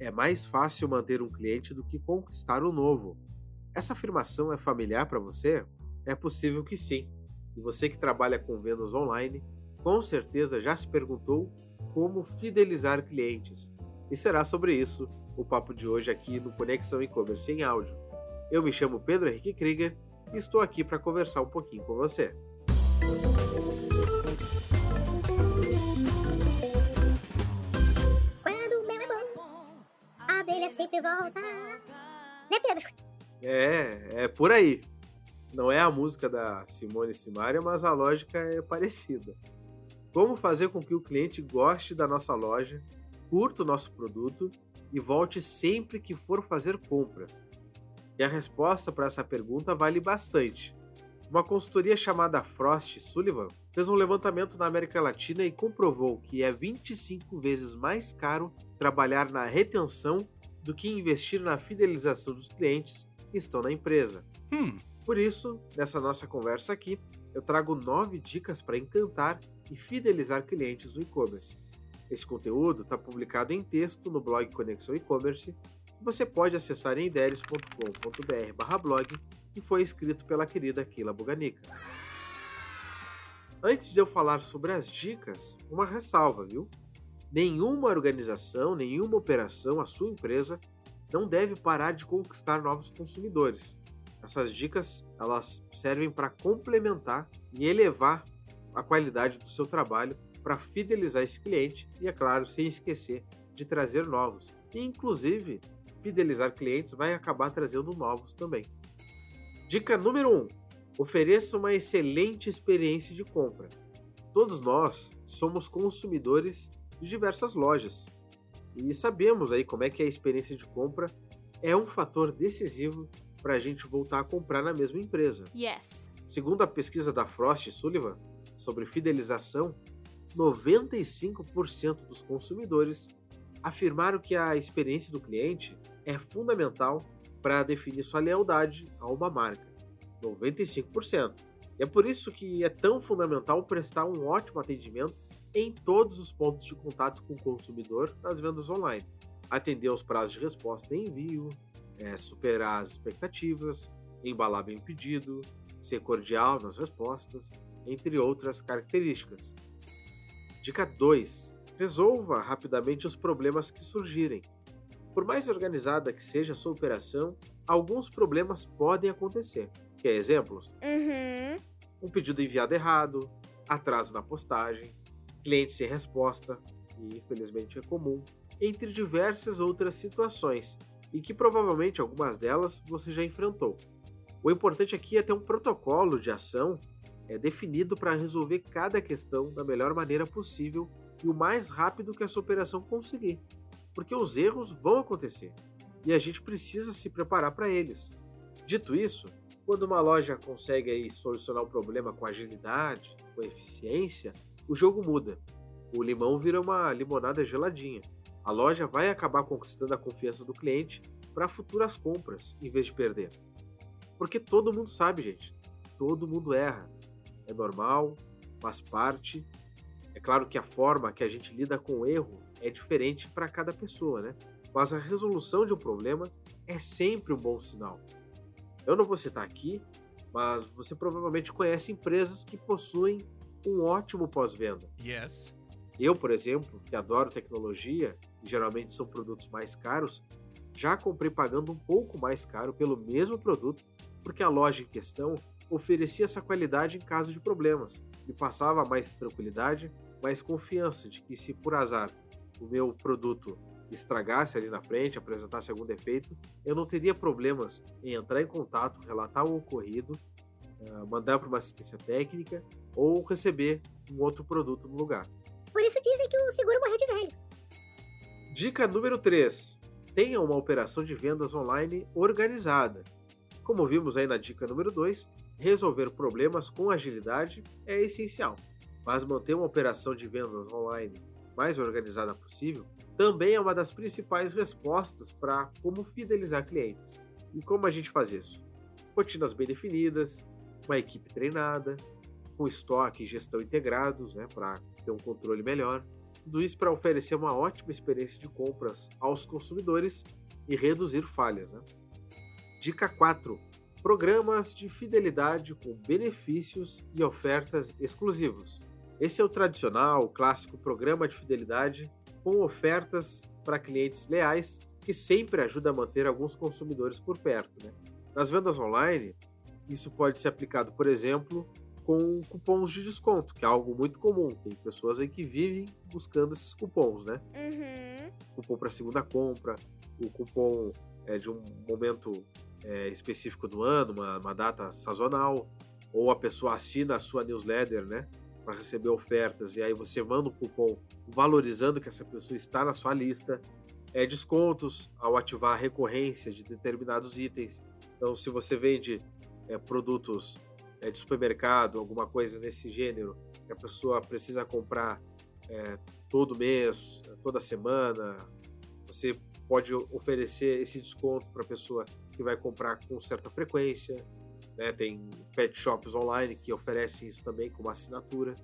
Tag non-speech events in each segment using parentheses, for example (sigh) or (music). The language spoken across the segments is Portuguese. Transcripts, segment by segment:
é mais fácil manter um cliente do que conquistar um novo. Essa afirmação é familiar para você? É possível que sim. E você que trabalha com vendas online, com certeza já se perguntou como fidelizar clientes. E será sobre isso o papo de hoje aqui no Conexão E-Commerce em áudio. Eu me chamo Pedro Henrique Krieger e estou aqui para conversar um pouquinho com você. Abelha sempre volta. Né, Pedro? É, é por aí. Não é a música da Simone Simaria, mas a lógica é parecida. Como fazer com que o cliente goste da nossa loja, curta o nosso produto e volte sempre que for fazer compras? E a resposta para essa pergunta vale bastante. Uma consultoria chamada Frost Sullivan fez um levantamento na América Latina e comprovou que é 25 vezes mais caro trabalhar na retenção do que investir na fidelização dos clientes que estão na empresa. Hum. Por isso, nessa nossa conversa aqui, eu trago nove dicas para encantar e fidelizar clientes no e-commerce. Esse conteúdo está publicado em texto no blog Conexão E-Commerce você pode acessar em ideias.com.br blog e foi escrito pela querida Kila Buganica. Antes de eu falar sobre as dicas, uma ressalva, viu? Nenhuma organização, nenhuma operação, a sua empresa, não deve parar de conquistar novos consumidores. Essas dicas elas servem para complementar e elevar a qualidade do seu trabalho para fidelizar esse cliente e, é claro, sem esquecer de trazer novos. E, inclusive, fidelizar clientes vai acabar trazendo novos também. Dica número 1: um, ofereça uma excelente experiência de compra. Todos nós somos consumidores de diversas lojas e sabemos aí como é que a experiência de compra é um fator decisivo para a gente voltar a comprar na mesma empresa. Yes. Segundo a pesquisa da Frost e Sullivan sobre fidelização, 95% dos consumidores afirmaram que a experiência do cliente é fundamental para definir sua lealdade a uma marca. 95%. E é por isso que é tão fundamental prestar um ótimo atendimento em todos os pontos de contato com o consumidor nas vendas online. Atender aos prazos de resposta em envio, é, superar as expectativas, embalar bem o pedido, ser cordial nas respostas, entre outras características. Dica 2. Resolva rapidamente os problemas que surgirem. Por mais organizada que seja a sua operação, alguns problemas podem acontecer. Quer exemplos? Uhum. Um pedido enviado errado, atraso na postagem, cliente sem resposta, que infelizmente é comum, entre diversas outras situações, e que provavelmente algumas delas você já enfrentou. O importante aqui é ter um protocolo de ação é definido para resolver cada questão da melhor maneira possível e o mais rápido que a sua operação conseguir porque os erros vão acontecer e a gente precisa se preparar para eles. Dito isso, quando uma loja consegue aí solucionar o problema com agilidade, com eficiência, o jogo muda. O limão vira uma limonada geladinha. A loja vai acabar conquistando a confiança do cliente para futuras compras, em vez de perder. Porque todo mundo sabe, gente. Todo mundo erra. É normal, faz parte. É claro que a forma que a gente lida com o erro é diferente para cada pessoa, né? Mas a resolução de um problema é sempre um bom sinal. Eu não vou citar aqui, mas você provavelmente conhece empresas que possuem um ótimo pós-venda. Yes. Eu, por exemplo, que adoro tecnologia e geralmente são produtos mais caros, já comprei pagando um pouco mais caro pelo mesmo produto, porque a loja em questão oferecia essa qualidade em caso de problemas e passava mais tranquilidade, mais confiança de que se por azar o meu produto estragasse ali na frente, apresentasse algum defeito, eu não teria problemas em entrar em contato, relatar o ocorrido, eh, mandar para uma assistência técnica ou receber um outro produto no lugar. Por isso dizem que o seguro morreu de velho. Dica número 3. Tenha uma operação de vendas online organizada. Como vimos aí na dica número 2, resolver problemas com agilidade é essencial, mas manter uma operação de vendas online mais organizada possível, também é uma das principais respostas para como fidelizar clientes. E como a gente faz isso? Rotinas bem definidas, uma equipe treinada, com estoque e gestão integrados, né, para ter um controle melhor, Tudo isso para oferecer uma ótima experiência de compras aos consumidores e reduzir falhas. Né? Dica 4: Programas de fidelidade com benefícios e ofertas exclusivos. Esse é o tradicional, clássico programa de fidelidade com ofertas para clientes leais que sempre ajuda a manter alguns consumidores por perto. Né? Nas vendas online, isso pode ser aplicado, por exemplo, com cupons de desconto, que é algo muito comum. Tem pessoas aí que vivem buscando esses cupons, né? Uhum. Cupom para segunda compra, o cupom é, de um momento é, específico do ano, uma, uma, data sazonal, ou a pessoa assina a sua newsletter, né? Para receber ofertas, e aí você manda um cupom valorizando que essa pessoa está na sua lista. É, descontos ao ativar a recorrência de determinados itens. Então, se você vende é, produtos é, de supermercado, alguma coisa nesse gênero, que a pessoa precisa comprar é, todo mês, toda semana, você pode oferecer esse desconto para a pessoa que vai comprar com certa frequência. Né? Tem pet shops online que oferecem isso também como assinatura.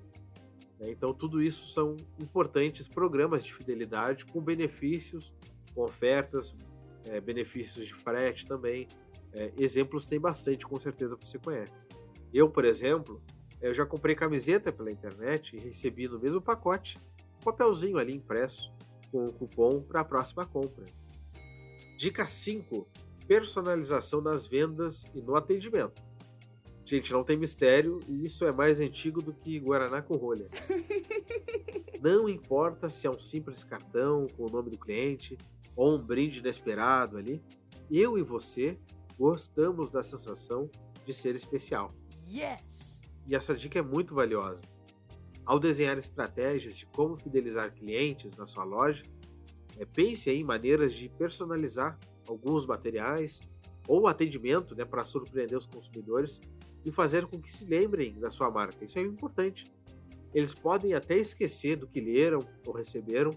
Né? Então, tudo isso são importantes programas de fidelidade com benefícios, com ofertas, é, benefícios de frete também. É, exemplos tem bastante, com certeza você conhece. Eu, por exemplo, eu já comprei camiseta pela internet e recebi no mesmo pacote um papelzinho ali impresso com o cupom para a próxima compra. Dica 5: personalização nas vendas e no atendimento. Gente, não tem mistério e isso é mais antigo do que Guaraná com rolha. (laughs) Não importa se é um simples cartão com o nome do cliente ou um brinde inesperado ali, eu e você gostamos da sensação de ser especial. Yes! E essa dica é muito valiosa. Ao desenhar estratégias de como fidelizar clientes na sua loja, é, pense em maneiras de personalizar alguns materiais ou atendimento né, para surpreender os consumidores e fazer com que se lembrem da sua marca. Isso é importante. Eles podem até esquecer do que leram ou receberam,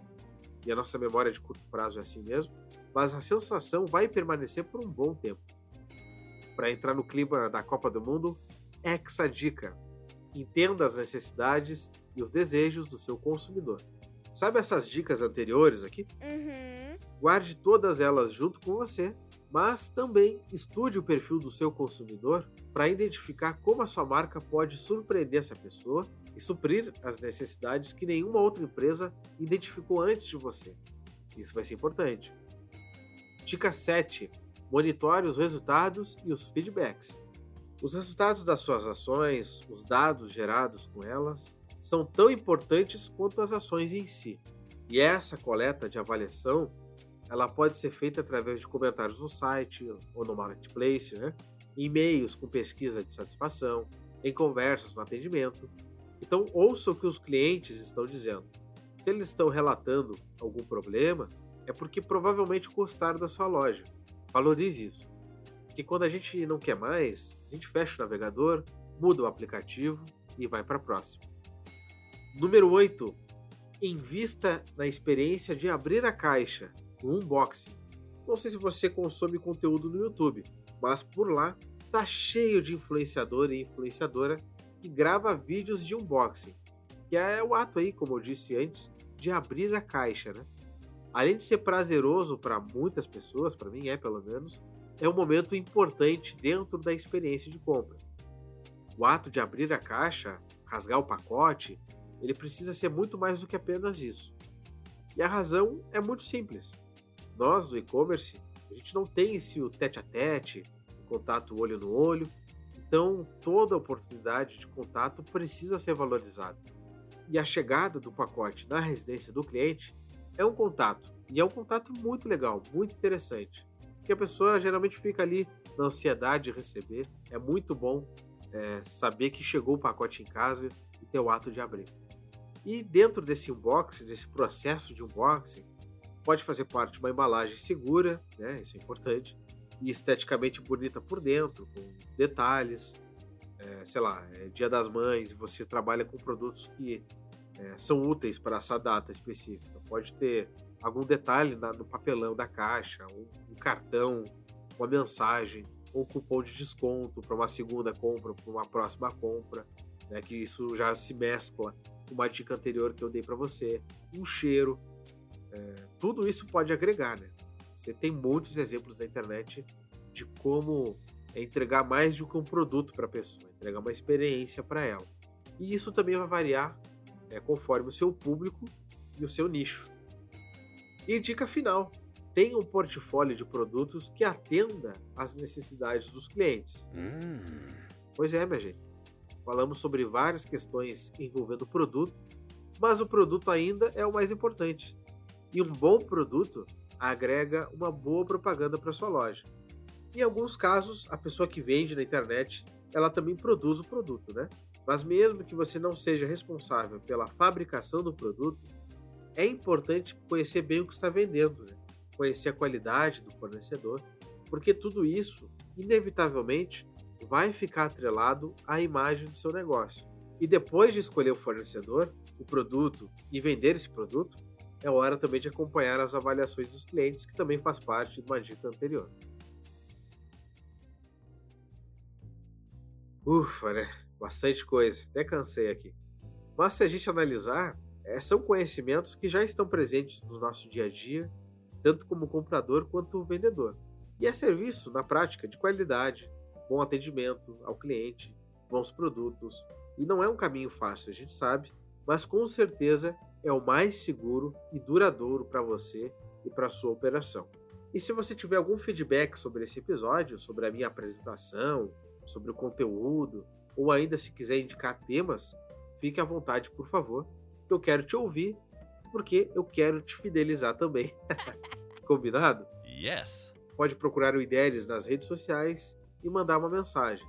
e a nossa memória de curto prazo é assim mesmo, mas a sensação vai permanecer por um bom tempo. Para entrar no clima da Copa do Mundo, Exa Dica. Entenda as necessidades e os desejos do seu consumidor. Sabe essas dicas anteriores aqui? Uhum. Guarde todas elas junto com você, mas também estude o perfil do seu consumidor para identificar como a sua marca pode surpreender essa pessoa e suprir as necessidades que nenhuma outra empresa identificou antes de você. Isso vai ser importante. Dica 7. Monitore os resultados e os feedbacks. Os resultados das suas ações, os dados gerados com elas, são tão importantes quanto as ações em si. E essa coleta de avaliação, ela pode ser feita através de comentários no site ou no marketplace, né? e-mails com pesquisa de satisfação, em conversas no atendimento. Então, ouça o que os clientes estão dizendo. Se eles estão relatando algum problema, é porque provavelmente gostaram da sua loja. Valorize isso que quando a gente não quer mais, a gente fecha o navegador, muda o aplicativo e vai para a próxima. Número 8. Invista na experiência de abrir a caixa, o unboxing. Não sei se você consome conteúdo no YouTube, mas por lá tá cheio de influenciador e influenciadora que grava vídeos de unboxing, que é o ato aí, como eu disse antes, de abrir a caixa, né? Além de ser prazeroso para muitas pessoas, para mim é pelo menos, é um momento importante dentro da experiência de compra. O ato de abrir a caixa, rasgar o pacote, ele precisa ser muito mais do que apenas isso. E a razão é muito simples. Nós do e-commerce, a gente não tem esse o tete a tete, o contato olho no olho, então toda oportunidade de contato precisa ser valorizada. E a chegada do pacote na residência do cliente é um contato, e é um contato muito legal, muito interessante que a pessoa geralmente fica ali na ansiedade de receber. É muito bom é, saber que chegou o pacote em casa e ter o ato de abrir. E dentro desse unboxing, desse processo de unboxing, pode fazer parte uma embalagem segura, né? Isso é importante, e esteticamente bonita por dentro, com detalhes. É, sei lá, é Dia das Mães, você trabalha com produtos que é, são úteis para essa data específica. Pode ter algum detalhe na, no papelão da caixa, um, um, cartão, uma mensagem, um cupom de desconto para uma segunda compra, para uma próxima compra, né, que isso já se mescla uma dica anterior que eu dei para você, um cheiro. É, tudo isso pode agregar, né? Você tem muitos exemplos na internet de como entregar mais do que um produto para a pessoa, entregar uma experiência para ela. E isso também vai variar é, conforme o seu público e o seu nicho. E dica final: tenha um portfólio de produtos que atenda às necessidades dos clientes. Hum. Pois é, minha gente. Falamos sobre várias questões envolvendo o produto, mas o produto ainda é o mais importante. E um bom produto agrega uma boa propaganda para sua loja. Em alguns casos, a pessoa que vende na internet, ela também produz o produto, né? Mas mesmo que você não seja responsável pela fabricação do produto, é importante conhecer bem o que está vendendo, né? conhecer a qualidade do fornecedor, porque tudo isso, inevitavelmente, vai ficar atrelado à imagem do seu negócio. E depois de escolher o fornecedor, o produto e vender esse produto, é hora também de acompanhar as avaliações dos clientes, que também faz parte de uma dica anterior. Ufa, né? Bastante coisa, até cansei aqui. Mas se a gente analisar, é, são conhecimentos que já estão presentes no nosso dia a dia, tanto como comprador quanto vendedor. E é serviço, na prática, de qualidade, bom atendimento ao cliente, bons produtos. E não é um caminho fácil, a gente sabe, mas com certeza é o mais seguro e duradouro para você e para sua operação. E se você tiver algum feedback sobre esse episódio, sobre a minha apresentação, sobre o conteúdo, ou ainda se quiser indicar temas, fique à vontade, por favor. Eu quero te ouvir, porque eu quero te fidelizar também. (laughs) Combinado? Yes! Pode procurar o Ideias nas redes sociais e mandar uma mensagem.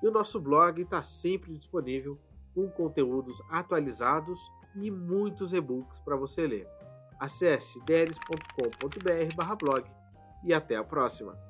E o nosso blog está sempre disponível com conteúdos atualizados e muitos e-books para você ler. Acesse deres.com.br/blog e até a próxima.